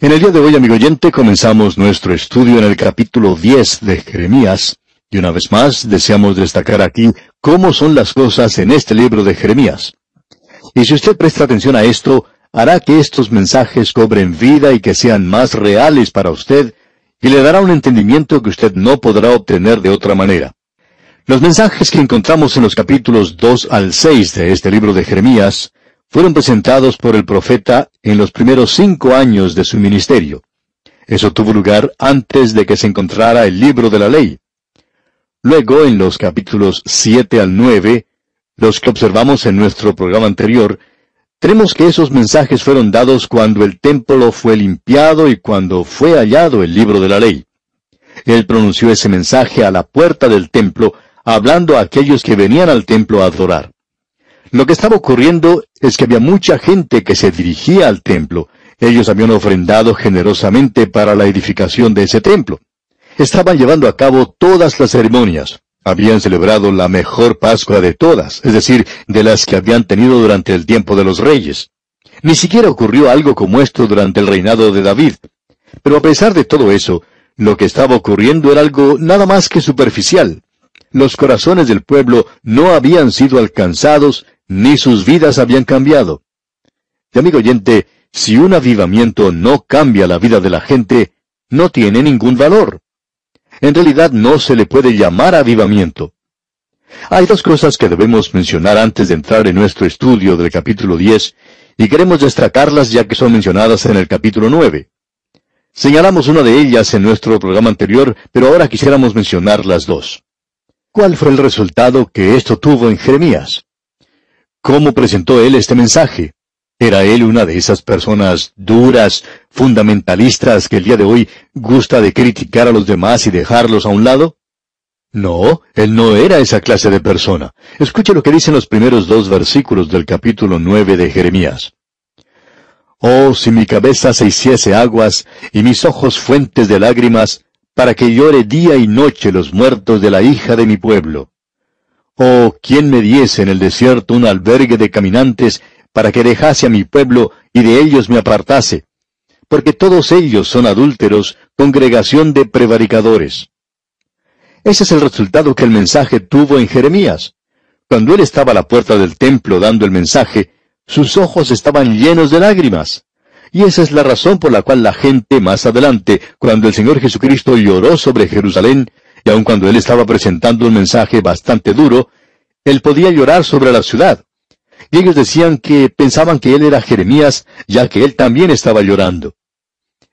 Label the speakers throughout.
Speaker 1: En el día de hoy, amigo oyente, comenzamos nuestro estudio en el capítulo 10 de Jeremías, y una vez más deseamos destacar aquí cómo son las cosas en este libro de Jeremías. Y si usted presta atención a esto, hará que estos mensajes cobren vida y que sean más reales para usted, y le dará un entendimiento que usted no podrá obtener de otra manera. Los mensajes que encontramos en los capítulos 2 al 6 de este libro de Jeremías fueron presentados por el profeta en los primeros cinco años de su ministerio. Eso tuvo lugar antes de que se encontrara el libro de la ley. Luego, en los capítulos 7 al 9, los que observamos en nuestro programa anterior, tenemos que esos mensajes fueron dados cuando el templo fue limpiado y cuando fue hallado el libro de la ley. Él pronunció ese mensaje a la puerta del templo, hablando a aquellos que venían al templo a adorar. Lo que estaba ocurriendo es que había mucha gente que se dirigía al templo. Ellos habían ofrendado generosamente para la edificación de ese templo. Estaban llevando a cabo todas las ceremonias. Habían celebrado la mejor Pascua de todas, es decir, de las que habían tenido durante el tiempo de los reyes. Ni siquiera ocurrió algo como esto durante el reinado de David. Pero a pesar de todo eso, lo que estaba ocurriendo era algo nada más que superficial. Los corazones del pueblo no habían sido alcanzados ni sus vidas habían cambiado. Y amigo oyente, si un avivamiento no cambia la vida de la gente, no tiene ningún valor. En realidad no se le puede llamar avivamiento. Hay dos cosas que debemos mencionar antes de entrar en nuestro estudio del capítulo 10, y queremos destacarlas ya que son mencionadas en el capítulo 9. Señalamos una de ellas en nuestro programa anterior, pero ahora quisiéramos mencionar las dos. ¿Cuál fue el resultado que esto tuvo en Jeremías? ¿Cómo presentó él este mensaje? ¿Era él una de esas personas duras, fundamentalistas que el día de hoy gusta de criticar a los demás y dejarlos a un lado? No, él no era esa clase de persona. Escuche lo que dicen los primeros dos versículos del capítulo nueve de Jeremías. Oh, si mi cabeza se hiciese aguas y mis ojos fuentes de lágrimas, para que llore día y noche los muertos de la hija de mi pueblo. Oh, ¿quién me diese en el desierto un albergue de caminantes para que dejase a mi pueblo y de ellos me apartase? Porque todos ellos son adúlteros, congregación de prevaricadores. Ese es el resultado que el mensaje tuvo en Jeremías. Cuando él estaba a la puerta del templo dando el mensaje, sus ojos estaban llenos de lágrimas. Y esa es la razón por la cual la gente más adelante, cuando el Señor Jesucristo lloró sobre Jerusalén, y aun cuando él estaba presentando un mensaje bastante duro, él podía llorar sobre la ciudad. Y ellos decían que pensaban que él era Jeremías, ya que él también estaba llorando.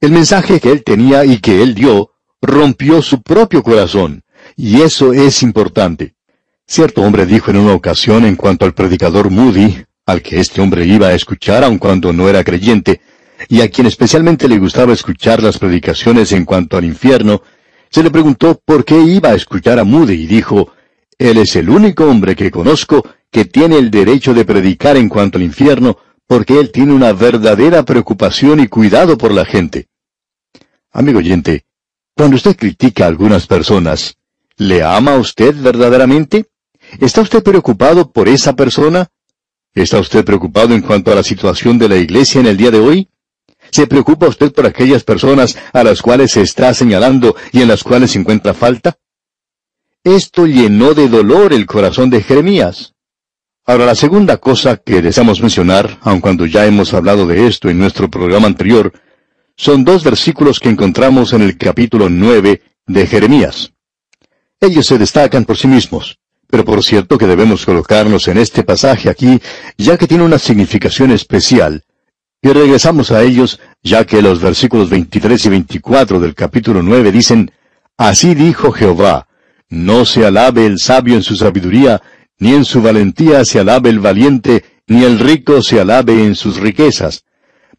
Speaker 1: El mensaje que él tenía y que él dio rompió su propio corazón, y eso es importante. Cierto hombre dijo en una ocasión en cuanto al predicador Moody, al que este hombre iba a escuchar aun cuando no era creyente, y a quien especialmente le gustaba escuchar las predicaciones en cuanto al infierno, se le preguntó por qué iba a escuchar a Moody y dijo, Él es el único hombre que conozco que tiene el derecho de predicar en cuanto al infierno, porque él tiene una verdadera preocupación y cuidado por la gente. Amigo oyente, cuando usted critica a algunas personas, ¿le ama a usted verdaderamente? ¿Está usted preocupado por esa persona? ¿Está usted preocupado en cuanto a la situación de la iglesia en el día de hoy? ¿Se preocupa usted por aquellas personas a las cuales se está señalando y en las cuales se encuentra falta? Esto llenó de dolor el corazón de Jeremías. Ahora, la segunda cosa que deseamos mencionar, aun cuando ya hemos hablado de esto en nuestro programa anterior, son dos versículos que encontramos en el capítulo nueve de Jeremías. Ellos se destacan por sí mismos, pero por cierto que debemos colocarnos en este pasaje aquí, ya que tiene una significación especial, y regresamos a ellos, ya que los versículos 23 y 24 del capítulo 9 dicen, Así dijo Jehová, no se alabe el sabio en su sabiduría, ni en su valentía se alabe el valiente, ni el rico se alabe en sus riquezas.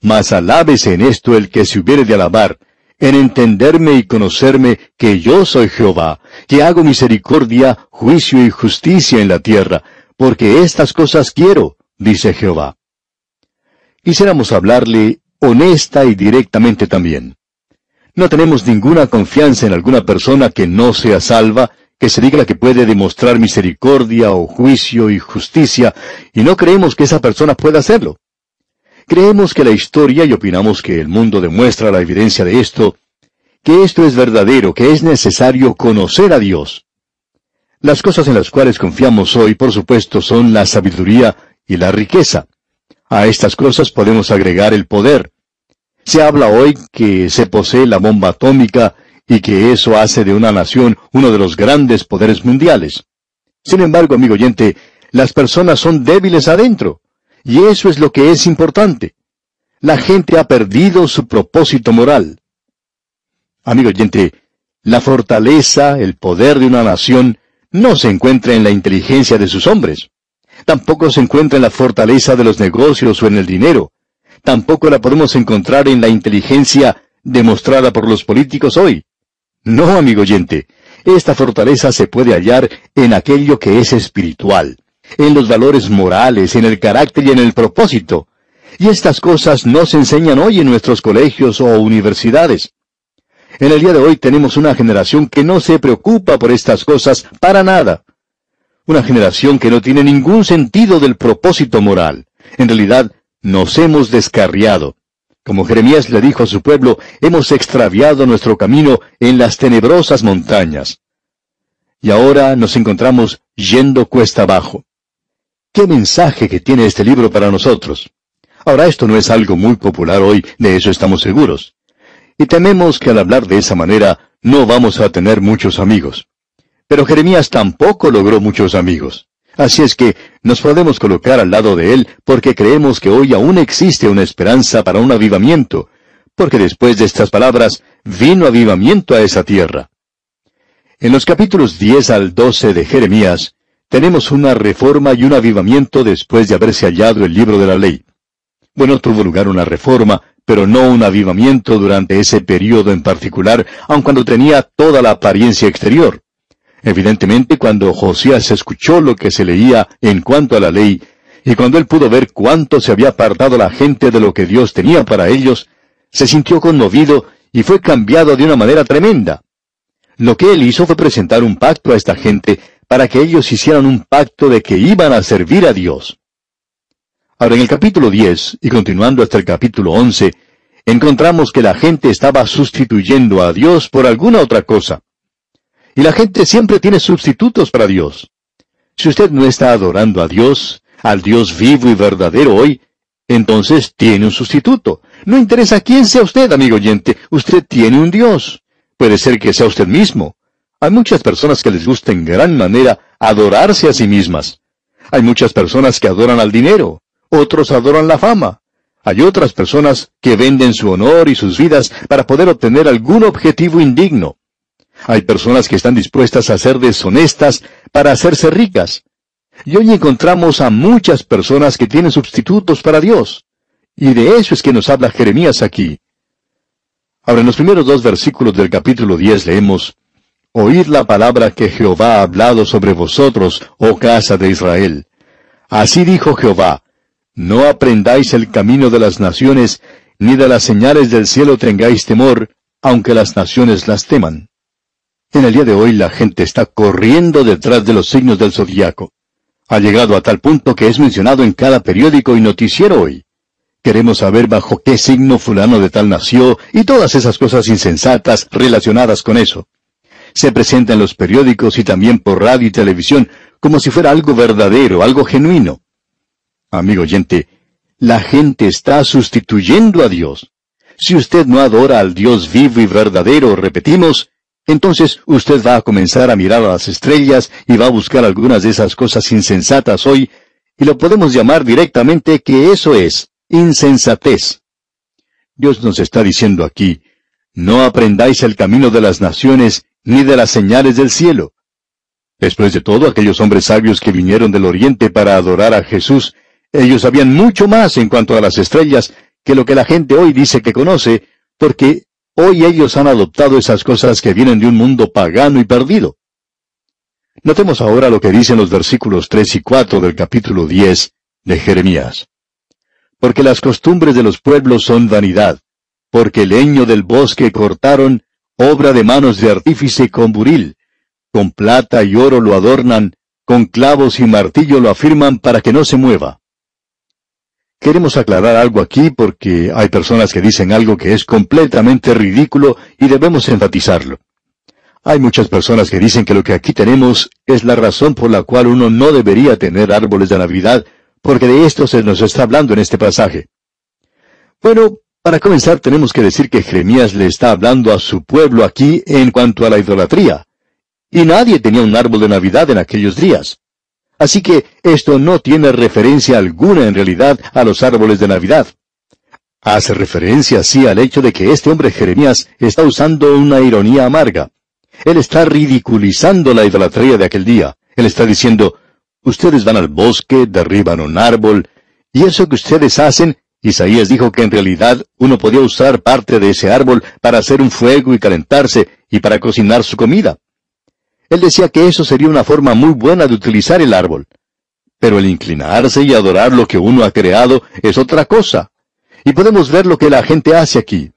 Speaker 1: Mas alábese en esto el que se hubiere de alabar, en entenderme y conocerme que yo soy Jehová, que hago misericordia, juicio y justicia en la tierra, porque estas cosas quiero, dice Jehová. Quisiéramos hablarle honesta y directamente también. No tenemos ninguna confianza en alguna persona que no sea salva, que se diga que puede demostrar misericordia o juicio y justicia, y no creemos que esa persona pueda hacerlo. Creemos que la historia, y opinamos que el mundo demuestra la evidencia de esto, que esto es verdadero, que es necesario conocer a Dios. Las cosas en las cuales confiamos hoy, por supuesto, son la sabiduría y la riqueza. A estas cosas podemos agregar el poder. Se habla hoy que se posee la bomba atómica y que eso hace de una nación uno de los grandes poderes mundiales. Sin embargo, amigo oyente, las personas son débiles adentro. Y eso es lo que es importante. La gente ha perdido su propósito moral. Amigo oyente, la fortaleza, el poder de una nación, no se encuentra en la inteligencia de sus hombres. Tampoco se encuentra en la fortaleza de los negocios o en el dinero. Tampoco la podemos encontrar en la inteligencia demostrada por los políticos hoy. No, amigo oyente, esta fortaleza se puede hallar en aquello que es espiritual en los valores morales, en el carácter y en el propósito. Y estas cosas no se enseñan hoy en nuestros colegios o universidades. En el día de hoy tenemos una generación que no se preocupa por estas cosas para nada. Una generación que no tiene ningún sentido del propósito moral. En realidad, nos hemos descarriado. Como Jeremías le dijo a su pueblo, hemos extraviado nuestro camino en las tenebrosas montañas. Y ahora nos encontramos yendo cuesta abajo. ¿Qué mensaje que tiene este libro para nosotros? Ahora esto no es algo muy popular hoy, de eso estamos seguros. Y tememos que al hablar de esa manera no vamos a tener muchos amigos. Pero Jeremías tampoco logró muchos amigos. Así es que nos podemos colocar al lado de él porque creemos que hoy aún existe una esperanza para un avivamiento, porque después de estas palabras vino avivamiento a esa tierra. En los capítulos 10 al 12 de Jeremías, tenemos una reforma y un avivamiento después de haberse hallado el libro de la ley. Bueno, tuvo lugar una reforma, pero no un avivamiento durante ese periodo en particular, aun cuando tenía toda la apariencia exterior. Evidentemente, cuando Josías escuchó lo que se leía en cuanto a la ley, y cuando él pudo ver cuánto se había apartado la gente de lo que Dios tenía para ellos, se sintió conmovido y fue cambiado de una manera tremenda. Lo que él hizo fue presentar un pacto a esta gente para que ellos hicieran un pacto de que iban a servir a Dios. Ahora en el capítulo 10, y continuando hasta el capítulo 11, encontramos que la gente estaba sustituyendo a Dios por alguna otra cosa. Y la gente siempre tiene sustitutos para Dios. Si usted no está adorando a Dios, al Dios vivo y verdadero hoy, entonces tiene un sustituto. No interesa quién sea usted, amigo oyente, usted tiene un Dios. Puede ser que sea usted mismo, hay muchas personas que les gusta en gran manera adorarse a sí mismas. Hay muchas personas que adoran al dinero, otros adoran la fama. Hay otras personas que venden su honor y sus vidas para poder obtener algún objetivo indigno. Hay personas que están dispuestas a ser deshonestas para hacerse ricas. Y hoy encontramos a muchas personas que tienen sustitutos para Dios. Y de eso es que nos habla Jeremías aquí. Ahora, en los primeros dos versículos del capítulo 10 leemos, Oíd la palabra que Jehová ha hablado sobre vosotros, oh casa de Israel. Así dijo Jehová, No aprendáis el camino de las naciones, ni de las señales del cielo tengáis temor, aunque las naciones las teman. En el día de hoy la gente está corriendo detrás de los signos del zodiaco. Ha llegado a tal punto que es mencionado en cada periódico y noticiero hoy. Queremos saber bajo qué signo fulano de tal nació y todas esas cosas insensatas relacionadas con eso se presenta en los periódicos y también por radio y televisión como si fuera algo verdadero, algo genuino. Amigo oyente, la gente está sustituyendo a Dios. Si usted no adora al Dios vivo y verdadero, repetimos, entonces usted va a comenzar a mirar a las estrellas y va a buscar algunas de esas cosas insensatas hoy, y lo podemos llamar directamente que eso es insensatez. Dios nos está diciendo aquí, no aprendáis el camino de las naciones ni de las señales del cielo. Después de todo, aquellos hombres sabios que vinieron del oriente para adorar a Jesús, ellos sabían mucho más en cuanto a las estrellas que lo que la gente hoy dice que conoce, porque hoy ellos han adoptado esas cosas que vienen de un mundo pagano y perdido. Notemos ahora lo que dicen los versículos 3 y 4 del capítulo 10 de Jeremías. Porque las costumbres de los pueblos son vanidad, porque el leño del bosque cortaron obra de manos de artífice con buril. Con plata y oro lo adornan, con clavos y martillo lo afirman para que no se mueva. Queremos aclarar algo aquí porque hay personas que dicen algo que es completamente ridículo y debemos enfatizarlo. Hay muchas personas que dicen que lo que aquí tenemos es la razón por la cual uno no debería tener árboles de Navidad, porque de esto se nos está hablando en este pasaje. Bueno, para comenzar tenemos que decir que Jeremías le está hablando a su pueblo aquí en cuanto a la idolatría. Y nadie tenía un árbol de Navidad en aquellos días. Así que esto no tiene referencia alguna en realidad a los árboles de Navidad. Hace referencia así al hecho de que este hombre Jeremías está usando una ironía amarga. Él está ridiculizando la idolatría de aquel día. Él está diciendo, ustedes van al bosque, derriban un árbol, y eso que ustedes hacen, Isaías dijo que en realidad uno podía usar parte de ese árbol para hacer un fuego y calentarse y para cocinar su comida. Él decía que eso sería una forma muy buena de utilizar el árbol. Pero el inclinarse y adorar lo que uno ha creado es otra cosa. Y podemos ver lo que la gente hace aquí.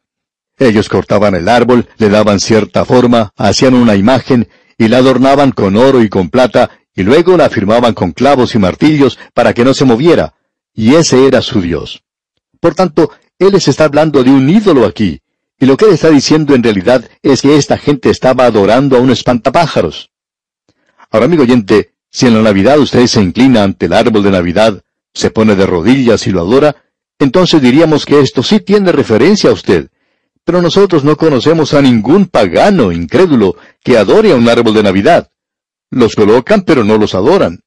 Speaker 1: Ellos cortaban el árbol, le daban cierta forma, hacían una imagen y la adornaban con oro y con plata y luego la firmaban con clavos y martillos para que no se moviera. Y ese era su Dios. Por tanto, Él les está hablando de un ídolo aquí. Y lo que Él está diciendo en realidad es que esta gente estaba adorando a un espantapájaros. Ahora, amigo oyente, si en la Navidad usted se inclina ante el árbol de Navidad, se pone de rodillas y lo adora, entonces diríamos que esto sí tiene referencia a usted. Pero nosotros no conocemos a ningún pagano incrédulo que adore a un árbol de Navidad. Los colocan, pero no los adoran.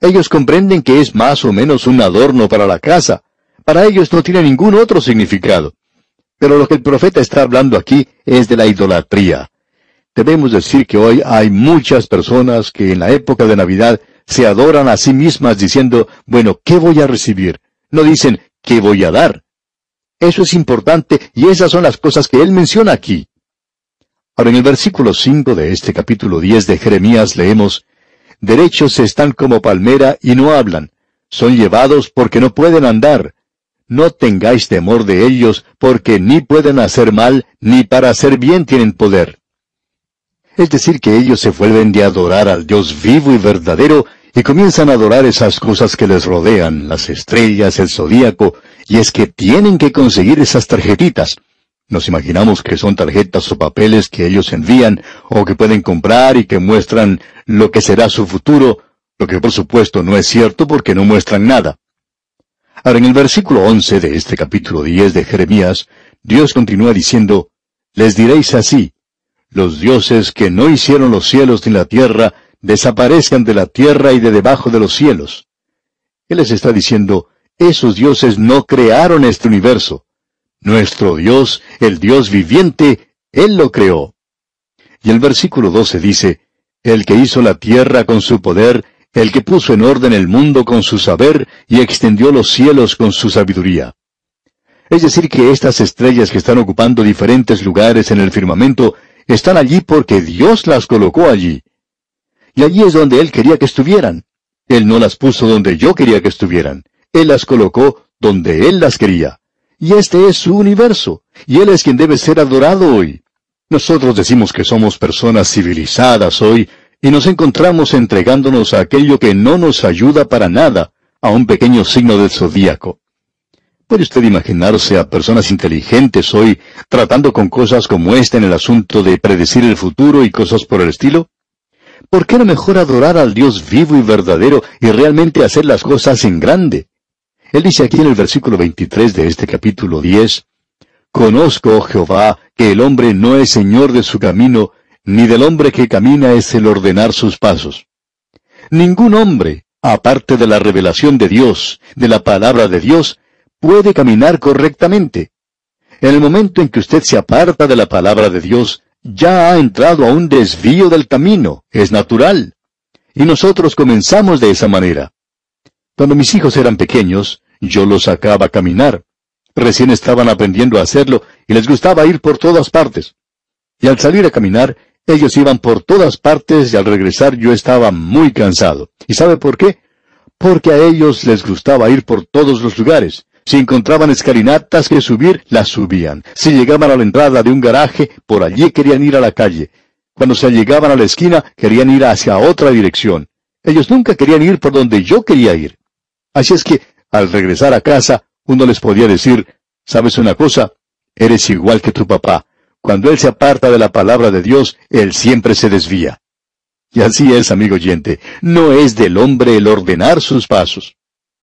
Speaker 1: Ellos comprenden que es más o menos un adorno para la casa. Para ellos no tiene ningún otro significado. Pero lo que el profeta está hablando aquí es de la idolatría. Debemos decir que hoy hay muchas personas que en la época de Navidad se adoran a sí mismas diciendo, bueno, ¿qué voy a recibir? No dicen, ¿qué voy a dar? Eso es importante y esas son las cosas que él menciona aquí. Ahora en el versículo 5 de este capítulo 10 de Jeremías leemos, Derechos están como palmera y no hablan, son llevados porque no pueden andar. No tengáis temor de ellos, porque ni pueden hacer mal, ni para hacer bien tienen poder. Es decir, que ellos se vuelven de adorar al Dios vivo y verdadero y comienzan a adorar esas cosas que les rodean, las estrellas, el zodíaco, y es que tienen que conseguir esas tarjetitas. Nos imaginamos que son tarjetas o papeles que ellos envían o que pueden comprar y que muestran lo que será su futuro, lo que por supuesto no es cierto porque no muestran nada. Ahora en el versículo 11 de este capítulo 10 de Jeremías, Dios continúa diciendo, Les diréis así, los dioses que no hicieron los cielos ni la tierra, desaparezcan de la tierra y de debajo de los cielos. Él les está diciendo, esos dioses no crearon este universo. Nuestro Dios, el Dios viviente, Él lo creó. Y el versículo 12 dice, El que hizo la tierra con su poder, el que puso en orden el mundo con su saber y extendió los cielos con su sabiduría. Es decir, que estas estrellas que están ocupando diferentes lugares en el firmamento están allí porque Dios las colocó allí. Y allí es donde Él quería que estuvieran. Él no las puso donde yo quería que estuvieran. Él las colocó donde Él las quería. Y este es su universo. Y Él es quien debe ser adorado hoy. Nosotros decimos que somos personas civilizadas hoy y nos encontramos entregándonos a aquello que no nos ayuda para nada, a un pequeño signo del zodíaco. ¿Puede usted imaginarse a personas inteligentes hoy tratando con cosas como esta en el asunto de predecir el futuro y cosas por el estilo? ¿Por qué no mejor adorar al Dios vivo y verdadero y realmente hacer las cosas en grande? Él dice aquí en el versículo 23 de este capítulo 10, Conozco, oh Jehová, que el hombre no es señor de su camino, ni del hombre que camina es el ordenar sus pasos. Ningún hombre, aparte de la revelación de Dios, de la palabra de Dios, puede caminar correctamente. En el momento en que usted se aparta de la palabra de Dios, ya ha entrado a un desvío del camino, es natural. Y nosotros comenzamos de esa manera. Cuando mis hijos eran pequeños, yo los sacaba a caminar. Recién estaban aprendiendo a hacerlo y les gustaba ir por todas partes. Y al salir a caminar, ellos iban por todas partes y al regresar yo estaba muy cansado. ¿Y sabe por qué? Porque a ellos les gustaba ir por todos los lugares. Si encontraban escalinatas que subir, las subían. Si llegaban a la entrada de un garaje, por allí querían ir a la calle. Cuando se llegaban a la esquina, querían ir hacia otra dirección. Ellos nunca querían ir por donde yo quería ir. Así es que al regresar a casa, uno les podía decir, ¿sabes una cosa? Eres igual que tu papá. Cuando él se aparta de la palabra de Dios, él siempre se desvía. Y así es, amigo oyente, no es del hombre el ordenar sus pasos.